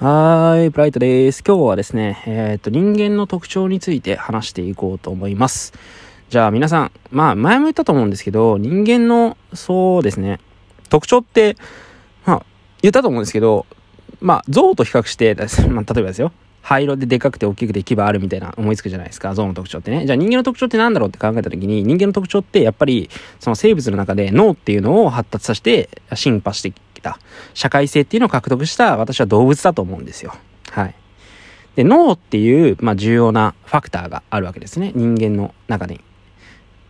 はーい、ブライトです。今日はですね、えっ、と、人間の特徴について話していこうと思います。じゃあ皆さん、まあ前も言ったと思うんですけど、人間の、そうですね、特徴って、まあ言ったと思うんですけど、まあ象と比較して、まあ例えばですよ、灰色ででかくて大きくて牙あるみたいな思いつくじゃないですか、象の特徴ってね。じゃあ人間の特徴って何だろうって考えた時に、人間の特徴ってやっぱり、その生物の中で脳っていうのを発達させて進化してきた、社会性っていうのを獲得した私は動物だと思うんですよ。はい。で、脳っていう、まあ、重要なファクターがあるわけですね。人間の中に。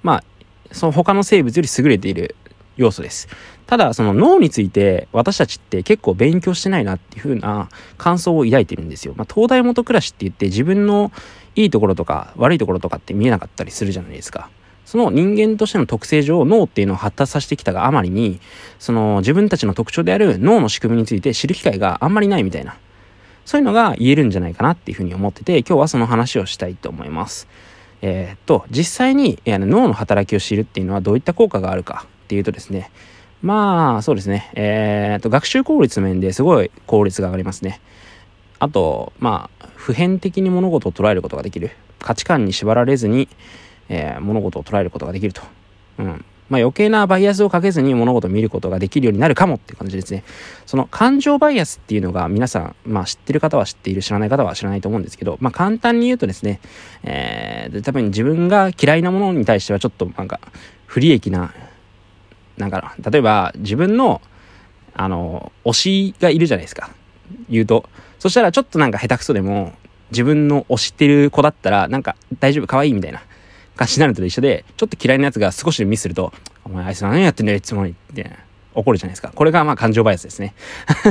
まあ、その他の生物より優れている要素です。ただ、その脳について私たちって結構勉強してないなっていう風な感想を抱いてるんですよ。まあ、東大元暮らしって言って自分のいいところとか悪いところとかって見えなかったりするじゃないですか。その人間としての特性上、脳っていうのを発達させてきたがあまりに、その自分たちの特徴である脳の仕組みについて知る機会があんまりないみたいな、そういうのが言えるんじゃないかなっていうふうに思ってて、今日はその話をしたいと思います。えー、っと、実際に、えー、脳の働きを知るっていうのはどういった効果があるかっていうとですね、まあ、そうですね、えー、っと、学習効率面ですごい効率が上がりますね。あと、まあ、普遍的に物事を捉えることができる。価値観に縛られずに、えー、物事を捉えることができると。うん。まあ、余計なバイアスをかけずに物事を見ることができるようになるかもっていう感じですね。その感情バイアスっていうのが皆さん、まあ知ってる方は知っている、知らない方は知らないと思うんですけど、まあ簡単に言うとですね、えー、多分自分が嫌いなものに対してはちょっとなんか不利益な、なんか、例えば自分の、あの、推しがいるじゃないですか。言うと。そしたらちょっとなんか下手くそでも、自分の推してる子だったら、なんか大丈夫、可愛いみたいな。感じになると一緒で、ちょっと嫌いなやつが少しでミスすると、お前あいつ何やってんだよ、いつもに。って、怒るじゃないですか。これがまあ感情バイアスですね。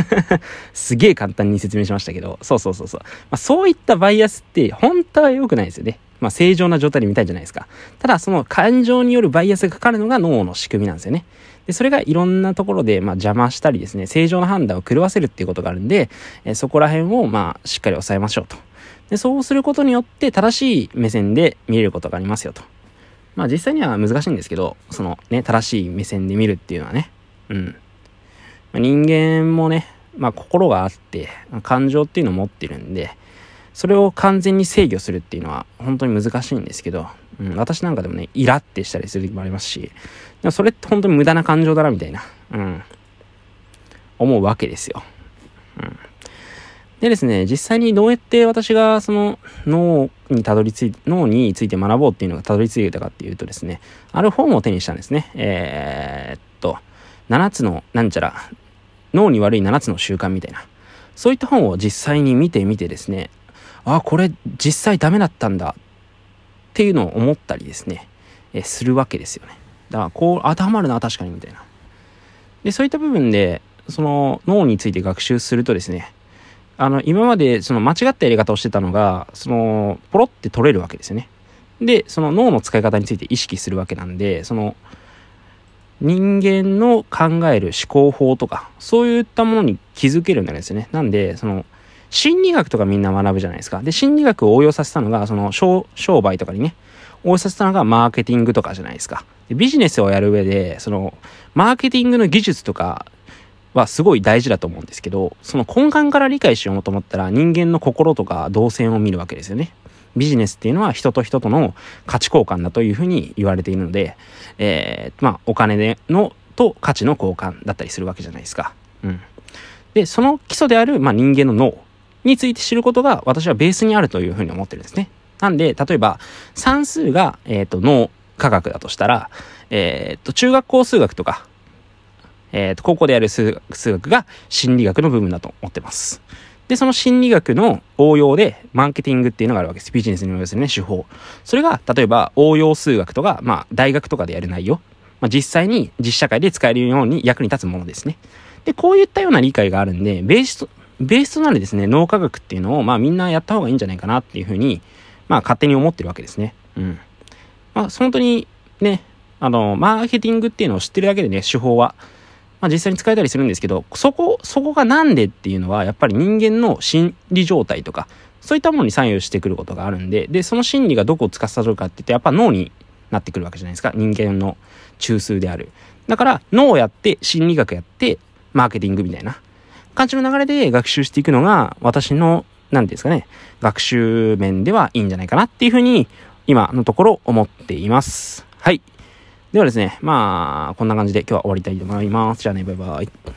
すげえ簡単に説明しましたけど、そうそうそうそう。まあ、そういったバイアスって本当は良くないですよね。まあ正常な状態で見たいじゃないですか。ただその感情によるバイアスがかかるのが脳の仕組みなんですよね。で、それがいろんなところでまあ邪魔したりですね、正常な判断を狂わせるっていうことがあるんで、えそこら辺をまあしっかり抑えましょうと。で、そうすることによって正しい目線で見れることがありますよと。まあ実際には難しいんですけど、そのね、正しい目線で見るっていうのはね、うん。まあ、人間もね、まあ心があって、感情っていうのを持ってるんで、それを完全に制御するっていうのは本当に難しいんですけど、うん、私なんかでもね、イラってしたりする時もありますし、でもそれって本当に無駄な感情だなみたいな、うん、思うわけですよ。うん。でですね、実際にどうやって私がその脳にたどり着いて、脳について学ぼうっていうのがたどり着いたかっていうとですね、ある本を手にしたんですね。えー、っと、7つのなんちゃら、脳に悪い7つの習慣みたいな。そういった本を実際に見てみてですね、あ、これ実際ダメだったんだっていうのを思ったりですね、えするわけですよね。だからこう当てはまるな、確かにみたいな。で、そういった部分で、その脳について学習するとですね、あの、今までその間違ったやり方をしてたのが、その、ポロって取れるわけですよね。で、その脳の使い方について意識するわけなんで、その、人間の考える思考法とか、そういったものに気づけるようになるんですよね。なんで、その、心理学とかみんな学ぶじゃないですか。で、心理学を応用させたのが、その商、商売とかにね、応用させたのがマーケティングとかじゃないですか。でビジネスをやる上で、その、マーケティングの技術とか、はすごい大事だと思うんですけど、その根幹から理解しようと思ったら人間の心とか動線を見るわけですよね。ビジネスっていうのは人と人との価値交換だというふうに言われているので、えー、まあ、お金でのと価値の交換だったりするわけじゃないですか。うん。で、その基礎である、まあ、人間の脳について知ることが私はベースにあるというふうに思ってるんですね。なんで、例えば算数が、えっ、ー、と、脳科学だとしたら、えっ、ー、と、中学校数学とかえー、と高校でやる数学が心理学の部分だと思ってます。で、その心理学の応用で、マーケティングっていうのがあるわけです。ビジネスに応用するね、手法。それが、例えば、応用数学とか、まあ、大学とかでやる内容。まあ、実際に実社会で使えるように役に立つものですね。で、こういったような理解があるんで、ベースと、ベースとなるですね、脳科学っていうのを、まあ、みんなやった方がいいんじゃないかなっていうふうに、まあ、勝手に思ってるわけですね。うん。まあ、本当に、ね、あの、マーケティングっていうのを知ってるだけでね、手法は、まあ、実際に使えたりするんですけど、そこ、そこがなんでっていうのは、やっぱり人間の心理状態とか、そういったものに左右してくることがあるんで、で、その心理がどこを司るかって言って、やっぱ脳になってくるわけじゃないですか。人間の中枢である。だから、脳をやって、心理学やって、マーケティングみたいな感じの流れで学習していくのが、私の、なんですかね、学習面ではいいんじゃないかなっていうふうに、今のところ思っています。はい。ではですね、まあ、こんな感じで今日は終わりたいと思います。じゃあね、バイバイ。